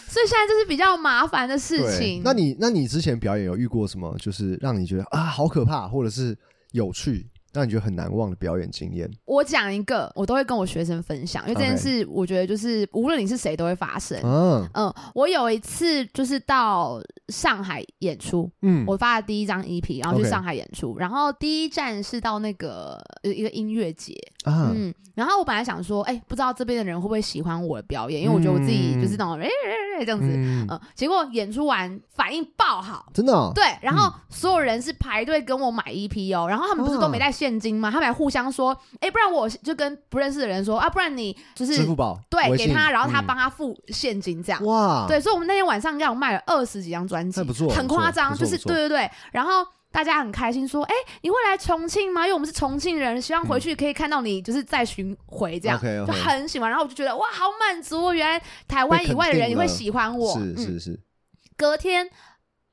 所以现在这是比较麻烦的事情。，那你那你之前表演有遇过什么，就是让你觉得啊好可怕，或者是有趣，让你觉得很难忘的表演经验？我讲一个，我都会跟我学生分享，因为这件事我觉得就是无论你是谁都会发生。嗯嗯，我有一次就是到上海演出，嗯，我发了第一张 EP，然后去上海演出，然后第一站是到那个呃一个音乐节，啊，嗯，然后我本来想说，哎、不知道这边的人会不会喜欢我的表演，因为我觉得我自己就是那种哎哎哎这样子，嗯、嗯，结果演出完反应爆好。真的哦，对，然后所有人是排队跟我买 EP 哦，然后他们不是都没带现金吗？他们还互相说，哎，不然我就跟不认识的人说啊，不然你就是支付宝对给他，然后他嗯帮他付现金这样。哇，对，所以我们那天晚上应该有卖了二十几张专辑，很夸张，就是对对对，然后。大家很开心，说：“哎、你会来重庆吗？因为我们是重庆人，希望回去可以看到你，就是再巡回这样就很喜欢。然后我就觉得哇，好满足哦！原来台湾以外的人也会喜欢我。是嗯是是，隔天，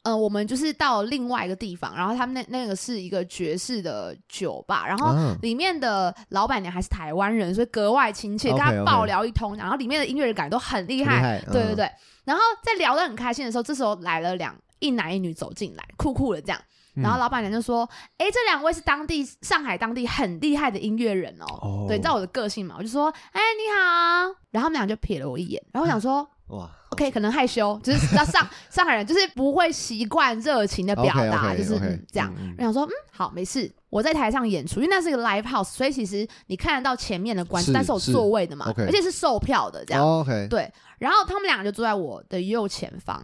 呃，我们就是到另外一个地方，然后他们那那个是一个爵士的酒吧，然后啊里面的老板娘还是台湾人，所以格外亲切，跟他爆聊一通，然后里面的音乐人感觉都很厉害，厉害嗯对对对。然后在聊得很开心的时候，这时候来了两一男一女走进来，酷酷的这样。嗯然后老板娘就说：“哎、这两位是当地上海当地很厉害的音乐人哦。哦对，你知道我的个性嘛？我就说：“哎、你好。”然后他们俩就瞥了我一眼，然后我想说哇，：“OK，可能害羞，就是那上 上海人就是不会习惯热情的表达就是、这样。嗯嗯我想说，嗯，好，没事。我在台上演出，因为那是一个 live house，所以其实你看得到前面的观众，但是有座位的嘛而且是售票的这样。哦 OK，对，然后他们两个就坐在我的右前方，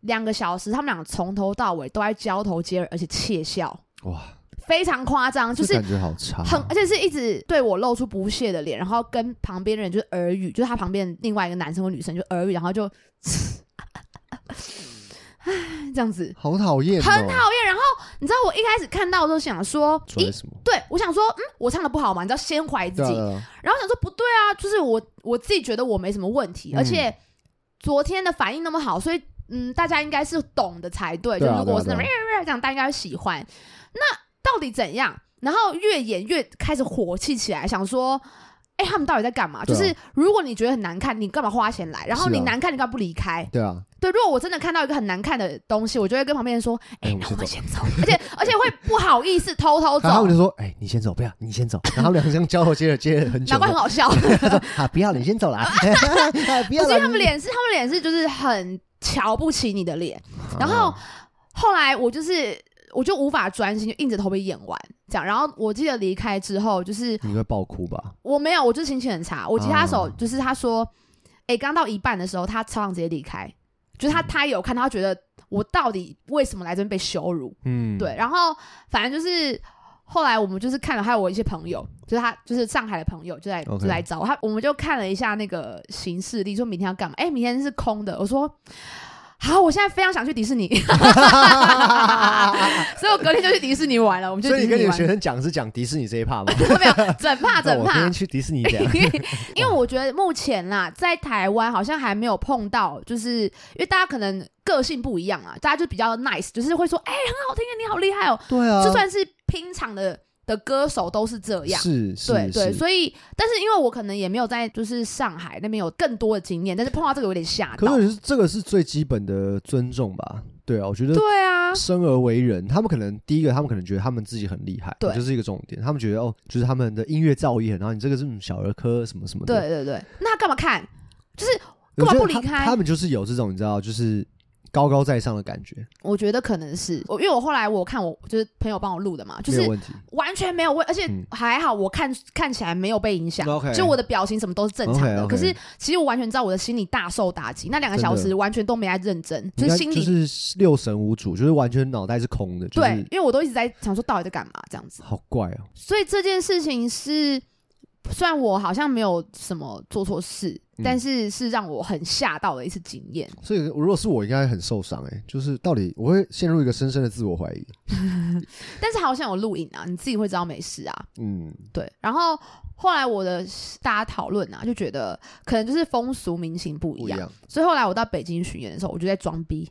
两个小时，他们两个从头到尾都在交头接耳，而且窃笑，哇，非常夸张，就是感觉好差，很，而且是一直对我露出不屑的脸，然后跟旁边的人就是耳语，就是他旁边另外一个男生或女生就耳语，然后就，唉，这样子好讨厌哦，很讨厌。然后你知道我一开始看到的时候想说，咦？对我想说，嗯，我唱的不好嘛，你知道，先怀疑自己，然后想说不对啊，就是我我自己觉得我没什么问题，嗯而且昨天的反应那么好，所以嗯，大家应该是懂的才对。就如果我是那对啊种这样，大家应该会喜欢。那到底怎样？然后越演越开始火气起来，想说。哎、他们到底在干嘛？就是如果你觉得很难看，你干嘛花钱来？然后你难看，你干嘛不离开？对啊，对，如果我真的看到一个很难看的东西，我就会跟旁边人说：“哎、哎我那我们先先走。”而且 而且会不好意思偷偷走然后我，就说：“哎，你先走，不要，你先走。”然后两个人交头接耳接了很久难，怪很好笑。他说：“ 啊，不要，你先走啦，哎不要啦。”不是他们脸是他们脸是就是很瞧不起你的脸，然后哦后来我就是我就无法专心，就硬着头皮演完这样。然后我记得离开之后，就是你会爆哭吧？我没有，我就心情很差。我吉他手哦就是他说，哎、刚到一半的时候，他超想直接离开，就是他他有看到，他觉得我到底为什么来这边被羞辱？嗯，对，然后反正就是后来我们就是看了，还有我一些朋友，就是他就是上海的朋友就来就来找我，他我们就看了一下那个行事历，说明天要干嘛？哎、明天是空的。我说好，我现在非常想去迪士尼，所以我隔天就去迪士尼玩了。我们就所以你跟你的迪士尼玩，学生讲是讲迪士尼这一趴吗？没有整怕 整怕我今天。去迪士尼这样，因为我觉得目前啦，在台湾好像还没有碰到，就是因为大家可能个性不一样啊，大家就比较 nice，就是会说，哎、很好听啊，你好厉害哦、对啊，就算是拼场的的歌手都是这样。是是对对，所以，但是因为我可能也没有在就是上海那边有更多的经验，但是碰到这个有点吓到。可是这个是最基本的尊重吧？对啊，我觉得对啊，生而为人，他们可能第一个，他们可能觉得他们自己很厉害，对这是一个重点。他们觉得哦，就是他们的音乐造诣很好，你这个是嗯小儿科什么什么的。对对对，那他干嘛看？就是干嘛不离开他他们就是有这种你知道，就是高高在上的感觉，我觉得可能是我，因为我后来我看我就是朋友帮我录的嘛，就是没有问题。完全没有问，而且嗯还好，我看看起来没有被影响 OK 就我的表情什么都是正常的。OK，OK 可是其实我完全知道我的心里大受打击，那两个小真时完全都没在认真，就是心里、就是六神无主，就是完全脑袋是空的，就对，因为我都一直在想说到底在干嘛这样子。好怪哦。所以这件事情是，虽然我好像没有什么做错事，嗯但是是让我很吓到的一次经验。所以如果是我，应该很受伤哎，就是到底我会陷入一个深深的自我怀疑。但是好像有录影啊，你自己会知道没事啊。嗯，对，然后后来我的大家讨论啊，就觉得可能就是风俗民情不一样，所以后来我到北京巡演的时候，我就在装逼，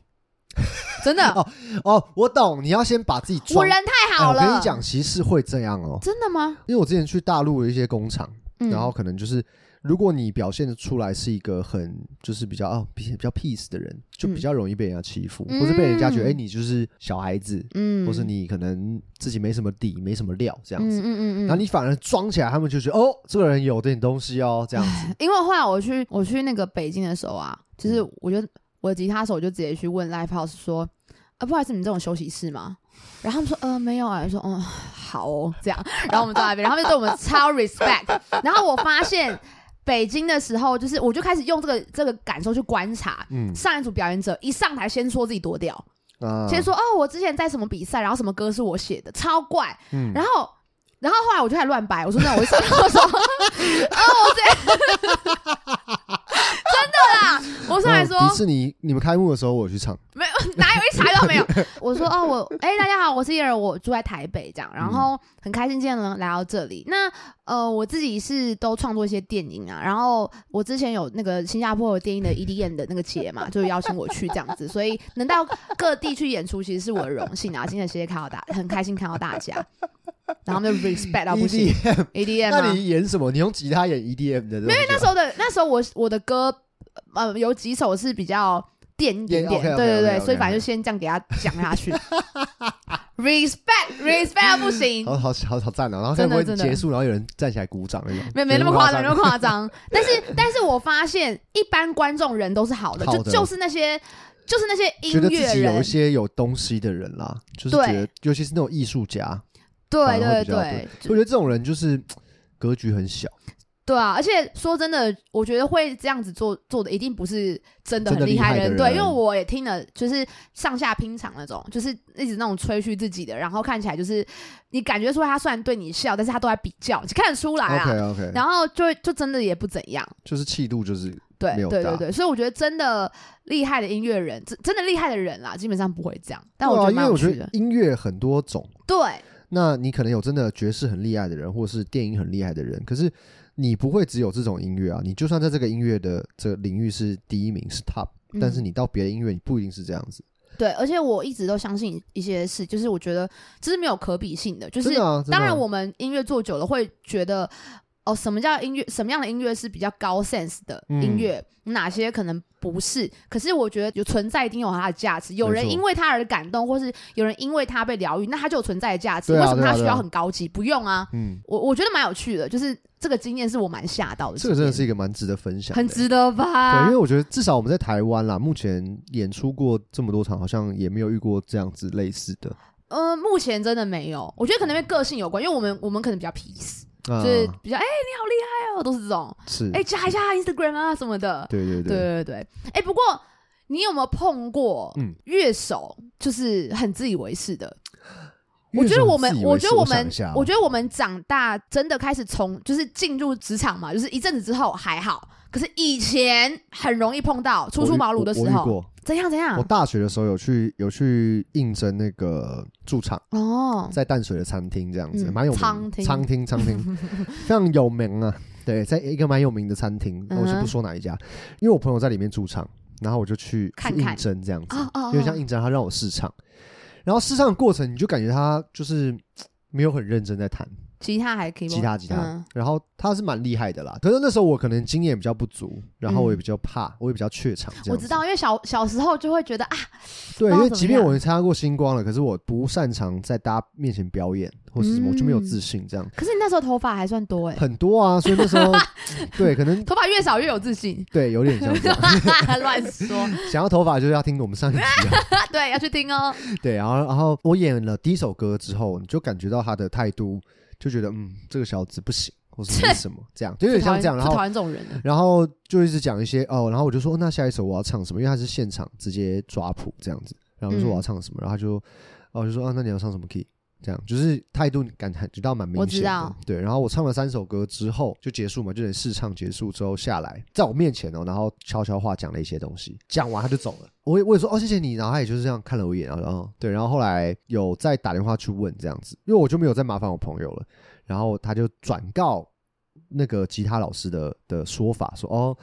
真的，哦哦，我懂，你要先把自己装我人太好了。哎我跟你讲，其实是会这样哦，真的吗？因为我之前去大陆的一些工厂，嗯然后可能就是。如果你表现的出来是一个很就是比较哦比比较 peace 的人，就比较容易被人家欺负，嗯或是被人家觉得哎、你就是小孩子，嗯，或是你可能自己没什么底没什么料这样子，嗯嗯嗯。嗯，然后你反而装起来，他们就觉得哦这个人有点东西哦这样子，因为后来我去我去那个北京的时候啊，就是嗯。我就我的吉他手就直接去问 Live House 说，啊不好意思，你们这种休息室吗？然后他们说呃没有啊，我说嗯好哦。这样，然后我们坐在那边，然后他们就对我们超 respect，然后我发现北京的时候，就是我就开始用这个这个感受去观察。嗯上一组表演者一上台先说自己多屌，啊，先说哦，我之前在什么比赛，然后什么歌是我写的，超怪。嗯然后，然后后来我就开始乱掰，我说那我说我说，哦，我这真的啦，我上来说嗯迪士尼你们开幕的时候我去唱，没有，哪有一查都没有。我说哦，我哎、大家好，我是叶儿，我住在台北这样，然后很开心今天能来到这里。那呃，我自己是都创作一些电影啊，然后我之前有那个新加坡有电影的 EDM 的那个节嘛，就邀请我去这样子，所以能到各地去演出，其实是我的荣幸啊。今天谢谢看到大，很开心看到大家，然后就 respect 到不行 EDM，EDM 那啊。你演什么？你用吉他演 EDM 的？没有那时候的那时候我我的歌呃有几首是比较电一点点对对对所以反正就先这样给他讲下去。respect respect 不行，好好好好赞哦！然后该不会真的真的结束，然后有人站起来鼓掌那种？没没那么夸张，没那么张。夸张。但是但是我发现一般观众人都是好的，就就是那些就是那些音乐人有一，些有东西的人啦，就是对觉得，尤其是那种艺术家，对对对我觉得这种人就是 格局很小，对啊！而且说真的，我觉得会这样子做做的，一定不是真的很厉害人。对，因为我也听了，就是上下拼场那种，就是一直那种吹嘘自己的，然后看起来就是你感觉出来他虽然对你笑，但是他都在比较，就看得出来啊。OK OK，然后就就真的也不怎样，就是气度就是对对对对，所以我觉得真的厉害的音乐人，真真的厉害的人啦，基本上不会这样。但我觉得因为我觉得。音乐很多种，对那你可能有真的爵士很厉害的人，或者是电影很厉害的人，可是你不会只有这种音乐啊，你就算在这个音乐的这个领域是第一名是 top，、嗯。但是你到别的音乐你不一定是这样子，对，而且我一直都相信一些事，就是我觉得这是没有可比性的，就是啊，啊。当然，我们音乐做久了会觉得，哦，什么叫音乐？什么样的音乐是比较高 sense 的嗯音乐？哪些可能不是？可是我觉得有存在一定有它的价值。有人因为它而感动，或是有人因为它被疗愈，那它就有存在的价值。啊为什么它需要很高级？不用啊，嗯，我我觉得蛮有趣的，就是这个经验是我蛮吓到的。这个真的是一个蛮值得分享，很值得吧对，因为我觉得至少我们在台湾啦，目前演出过这么多场，好像也没有遇过这样子类似的，呃，目前真的没有，我觉得可能跟个性有关，因为我们我们可能比较 peace，啊、就是比较哎、你好厉害哦，都是这种。是，哎、加一下 Instagram 啊什么的。对对对。对对，哎、不过你有没有碰过嗯。乐手就是很自以为是的？我觉得我们我觉得我们我觉得我们长大真的开始从就是进入职场嘛，就是一阵子之后还好，可是以前很容易碰到初出茅庐的时候，怎样怎样？我？大学的时候有去有去应征那个驻场，哦，在淡水的餐厅这样子，嗯蛮、有名餐厅。餐厅餐厅。非常有名啊。对，在一个蛮有名的餐厅，我就不说哪一家，因为我朋友在里面驻场，然后我就去去应征这样子，哦哦，有点像哦应征，他让我试唱，然后试唱的过程你就感觉他就是没有很认真在弹吉他还可以，吉他吉他，嗯。然后他是蛮厉害的啦，可是那时候我可能经验比较不足，然后我也比较怕，我也比较怯场，这样子。我知道，因为小小时候就会觉得啊，对，因为即便我参加过星光了，可是我不擅长在大家面前表演或是什么，我就没有嗯自信。这样。可是你那时候头发还算多哎、很多啊，所以那时候 对，可能头发越少越有自信，对有点像这样。乱说，想要头发就是要听我们上一集啊，对，要去听哦。对，然后然后我演了第一首歌之后，你就感觉到他的态度，就觉得嗯，这个小子不行，或是没什么这样，就有点像这样。然后最讨厌这种人的，然后就一直讲一些哦，然后我就说、哦那下一首我要唱什么？因为他是现场直接抓谱这样子，然后我就说嗯我要唱什么，然后他就哦我就说啊那你要唱什么 key？这样就是态度感感觉到蛮明我显的知道，对。然后我唱了三首歌之后就结束嘛，就等试唱结束之后下来，在我面前哦，然后悄悄话讲了一些东西，讲完他就走了。我也我也说哦谢谢你，然后他也就是这样看了我一眼，然后然后对，然后后来有再打电话去问这样子，因为我就没有再麻烦我朋友了，然后他就转告那个吉他老师的的说法，说哦，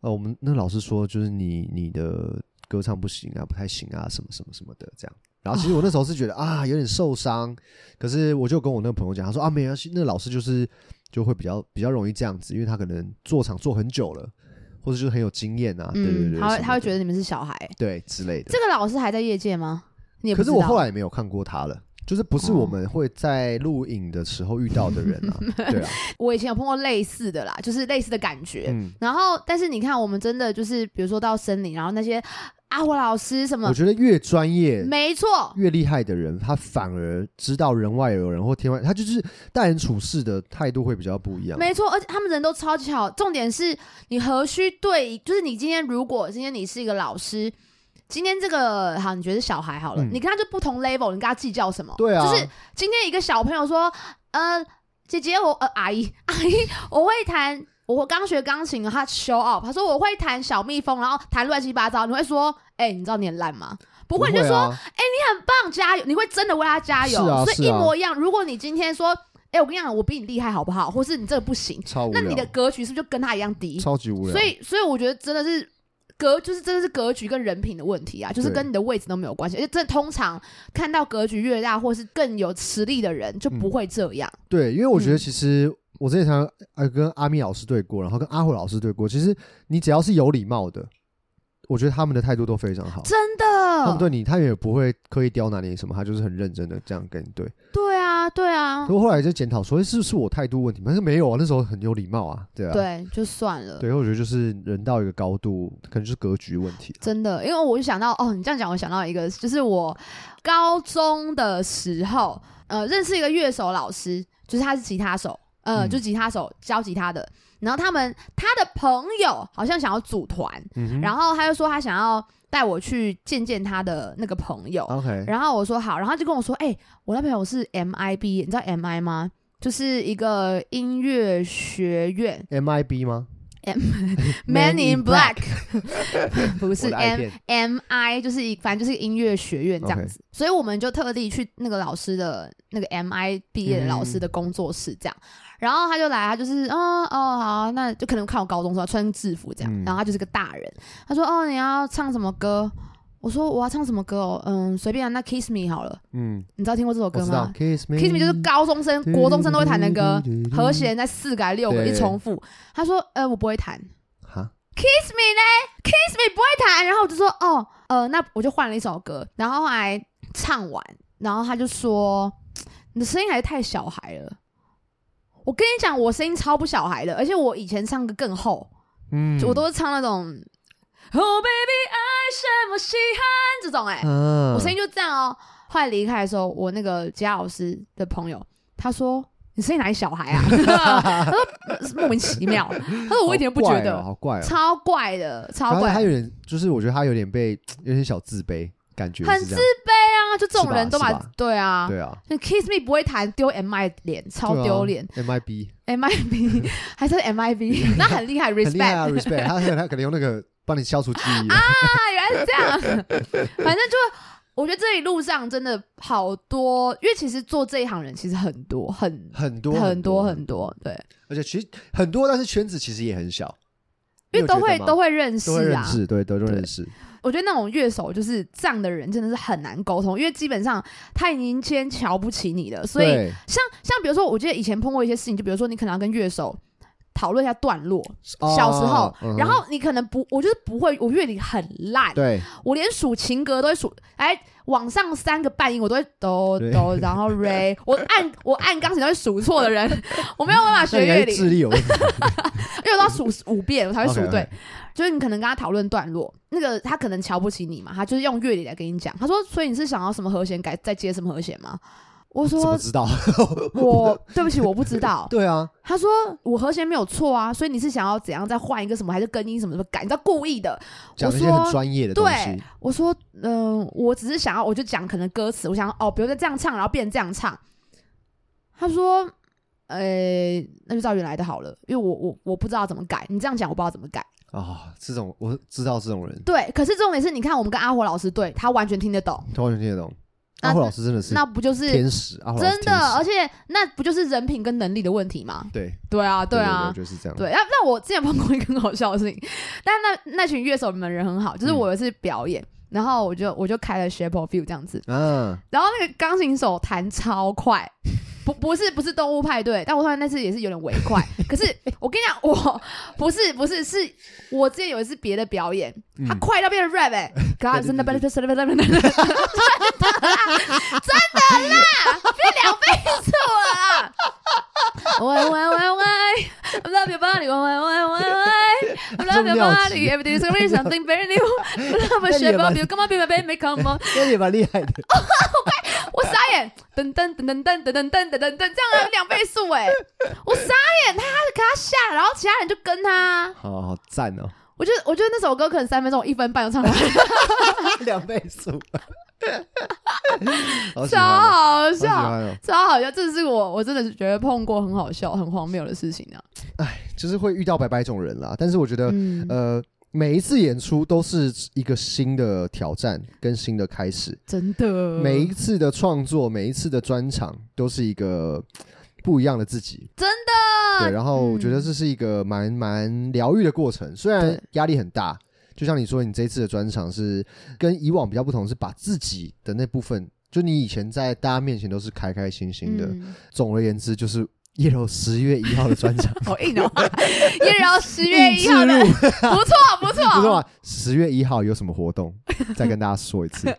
呃，我们那老师说就是你你的歌唱不行啊，不太行啊，什么什么什么的这样。然后其实我那时候是觉得啊有点受伤，可是我就跟我那个朋友讲，他说啊没关系，那个老师就是就会比较比较容易这样子，因为他可能做场做很久了，或者就是很有经验啊，对对对，嗯，他他会觉得你们是小孩。对之类的这。个老师还在业界吗？你可是我后来也没有看过他了。就是不是哦我们会在录影的时候遇到的人啊，对啊，我以前有碰过类似的啦，就是类似的感觉。嗯，然后，但是你看，我们真的就是，比如说到森林，然后那些阿火老师什么我，觉得越专业，没错，越厉害的人，他反而知道人外有人或天外，他就是待人处事的态度会比较不一样。没错，而且他们人都超级好。重点是你何须对，就是你今天如果今天你是一个老师，今天这个好，你觉得是小孩好了，嗯你跟他就不同 level，你跟他计较什么？对啊，就是今天一个小朋友说，呃，姐姐我呃阿姨阿姨我会弹，我刚学钢琴，他 show up，他说我会弹小蜜蜂，然后弹乱七八糟，你会说，哎、你知道你很烂吗？不会，你就说、啊、很棒，加油，你会真的为他加油，所以一模一样。如果你今天说，哎、我跟你讲，我比你厉害，好不好？或是你这个不行，超，那你的格局是不是就跟他一样低？超级无聊。所以，所以我觉得真的是格，就是真的是格局跟人品的问题啊，就是跟你的位置都没有关系。而且，这通常看到格局越大，或是更有实力的人，就不会这样。对，因为我觉得嗯其实我之前常呃跟阿咪老师对过，然后跟阿慧老师对过，其实你只要是有礼貌的，我觉得他们的态度都非常好。真的，他们对你，他也不会刻意刁难你什么，他就是很认真的这样跟你对。对啊，对啊不，过后来就检讨说，诶是是我态度问题吗？但是没有啊，那时候很有礼貌啊，对啊，对，就算了。对，我觉得就是人到一个高度，可能就是格局问题啊。真的，因为我就想到哦，你这样讲，我想到一个，就是我高中的时候，呃，认识一个乐手老师，就是他是吉他手，呃，嗯就吉他手教吉他的。然后他们他的朋友好像想要组团，嗯，然后他就说他想要带我去见见他的那个朋友。OK，然后我说好，然后他就跟我说，哎、我那朋友是 MIB，你知道 MI 吗？就是一个音乐学院 MIB 吗？？M Man in Black，不是 M 片 M I 就是一，反正就是音乐学院这样子所以我们就特地去那个老师的那个 M I 毕业的老师的工作室这样，然后他就来，他就是哦哦好啊，那就可能看我高中时候穿制服这样，嗯然后他就是个大人，他说哦你要唱什么歌？我说我要唱什么歌哦，嗯随便啊，那 Kiss Me 好了，嗯，你知道听过这首歌吗，Kiss Me，？Kiss Me 就是高中生、国中生都会弹的歌，和弦在四个还是六个一重复。他说呃我不会弹，哈，Kiss me 呢？Kiss me 不会弹，然后我就说哦，呃，那我就换了一首歌，然后后来唱完，然后他就说 你的声音还是太小孩了。我跟你讲，我声音超不小孩的，而且我以前唱歌更厚，嗯我都是唱那种 Oh baby 爱什么稀罕这种、哎、嗯，我声音就这样哦。后来离开的时候，我那个吉他老师的朋友他说。你声音哪里小孩啊？他说呃莫名其妙。他说我一点都不觉得，好怪哦，好怪哦。超怪的，超怪，他有点，就是我觉得他有点被有点小自卑感觉，很自卑啊！就这种人都把对啊，对啊，那 Kiss Me 不会弹丢 MI 脸，超丢脸。MIB MIB 还是 MIB，那很厉害很厉害啊，respect，respect，他他可能用那个帮你消除记忆啊，原来是这样。反正就我觉得这一路上真的好多，因为其实做这一行人其实很多，很很多很多多。很多，对，而且其实很多，但是圈子其实也很小，因为都会都会认识都会认啊。识，对，都都认识，我觉得那种乐手就是这样的人，真的是很难沟通，因为基本上他已经先瞧不起你了，所以对。像像比如说，我记得以前碰过一些事情，就比如说你可能要跟乐手讨论一下段落，哦小时候，嗯然后你可能不，我就是不会，我乐理很烂，对。我连数情歌都会数，哎，往上三个半音我都会哆对。哆，然后 re，我按我按钢琴都会数错的人，我没有办法那学乐理，你还是智力有问题，因为我都要数五遍我才会数 OK，OK。对。就是你可能跟他讨论段落，那个他可能瞧不起你嘛，他就是用乐理来跟你讲。他说：“所以你是想要什么和弦改再接什么和弦吗？”我说怎么知道？：“ 我对不起，我不知道。”对啊，他说我和弦没有错啊，所以你是想要怎样再换一个什么，还是更音什么什么改？你知道故意的。讲一些很专业的东对，，我说，嗯、我只是想要，我就讲可能歌词，我想哦，比如说这样唱，然后变成这样唱。他说，呃、那就照原来的好了，因为我我我不知道怎么改，你这样讲我不知道怎么改。啊，这种我知道这种人，对，可是重点是，你看我们跟阿火老师对他完全听得懂，他完全听得懂。那阿虎老师真的是那不就是天使，阿虎真的？而且那不就是人品跟能力的问题吗？对对啊，对啊是这样。对，那那我之前碰过一个很好笑的事情，但那那群乐手们人很好，就是嗯我有一次表演，然后我就我就开了 Shape of You 这样子，嗯，然后那个钢琴手弹超快，不不是不是动物派对，但我突然那次也是有点违快，可是我跟你讲，我不是不是是我之前有一次别的表演，他嗯快到变成 rap 哎、可他真的真的真的真的真的啦，变两倍速了啦！喂喂喂喂，I love your body，喂喂喂喂喂，I love your body，everything is really something very new，I love shape of you，come on be my baby，come on。那也蛮厉害的。我傻眼，噔噔噔噔噔噔噔噔噔噔噔，这样还有两倍速哎！我傻眼，他给他下，然后其他人就跟他，好好赞哦，我觉得我觉得那首歌可能三分钟，我一分半就唱完，两倍速，超好笑。超好笑，这是我我真的是觉得碰过很好笑、很荒谬的事情啊。哎就是会遇到百百种人啦，但是我觉得，嗯，呃，每一次演出都是一个新的挑战跟新的开始，真的，每一次的创作，每一次的专场都是一个 不一样的自己。真的对，然后我觉得嗯这是一个蛮蛮疗愈的过程，虽然压力很大。就像你说，你这一次的专场是跟以往比较不同，是把自己的那部分，就你以前在大家面前都是开开心心的。嗯总而言之，就是叶柔十月一号的专场，好 硬哦。叶柔十月一号的，不错不错，不错啊。十月一号有什么活动？再跟大家说一次，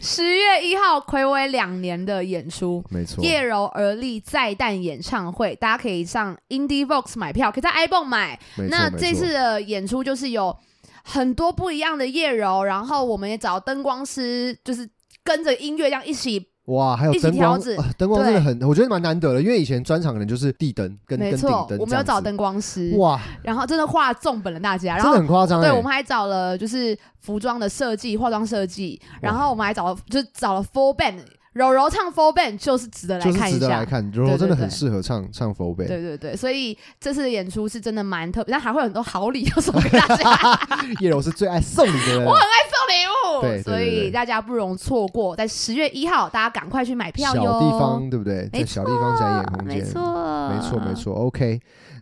十月一号暌违两年的演出，没错。叶柔而立再诞演唱会，大家可以上 Indie Vox 买票，可以在 iPhone 买。没错没错那这次的演出就是有很多不一样的叶柔，然后我们也找灯光师，就是跟着音乐这样一起，哇，还有灯光灯光真的很，我觉得蛮难得的，因为以前专场可能就是地灯跟跟顶灯，，我们有找灯光师，哇，然后真的画重本了大家，然真后的很夸张欸。对，我们还找了就是服装的设计、化妆设计，然后我们还找了就是找了 full band，柔柔唱 full band 就是值得来看一下。值得来看，柔柔真的很适合唱唱 f o b 对对对，所以这次的演出是真的蛮特别，但还会有很多好礼要送给大家，叶柔是最爱送礼的人我，很爱送礼物，对所以大家不容错过，在十月一号，大家赶快去买票小哟。地方对不对？在没小地方展演空间，没错，没错没。错，OK。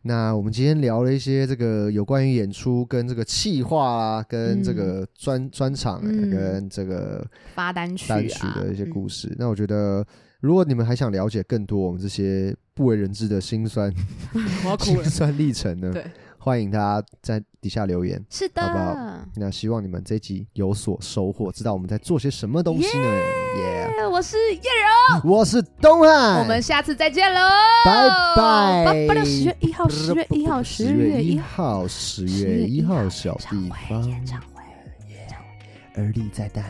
那我们今天聊了一些这个有关于演出跟这个企划啊，跟这个专专场，嗯跟这个发单曲、啊、单曲的一些嗯故事。那我觉得，如果你们还想了解更多我们这些不为人知的辛酸。辛酸历程呢，对，欢迎大家在底下留言。是的，好不好那希望你们这一集有所收获，知道我们在做些什么东西呢？耶！耶我是叶柔，我是东汉，我们下次再见喽，拜拜拜拜了，十月一号，十月一号，十月一号，十月一号小地方，演唱会。而立在旦。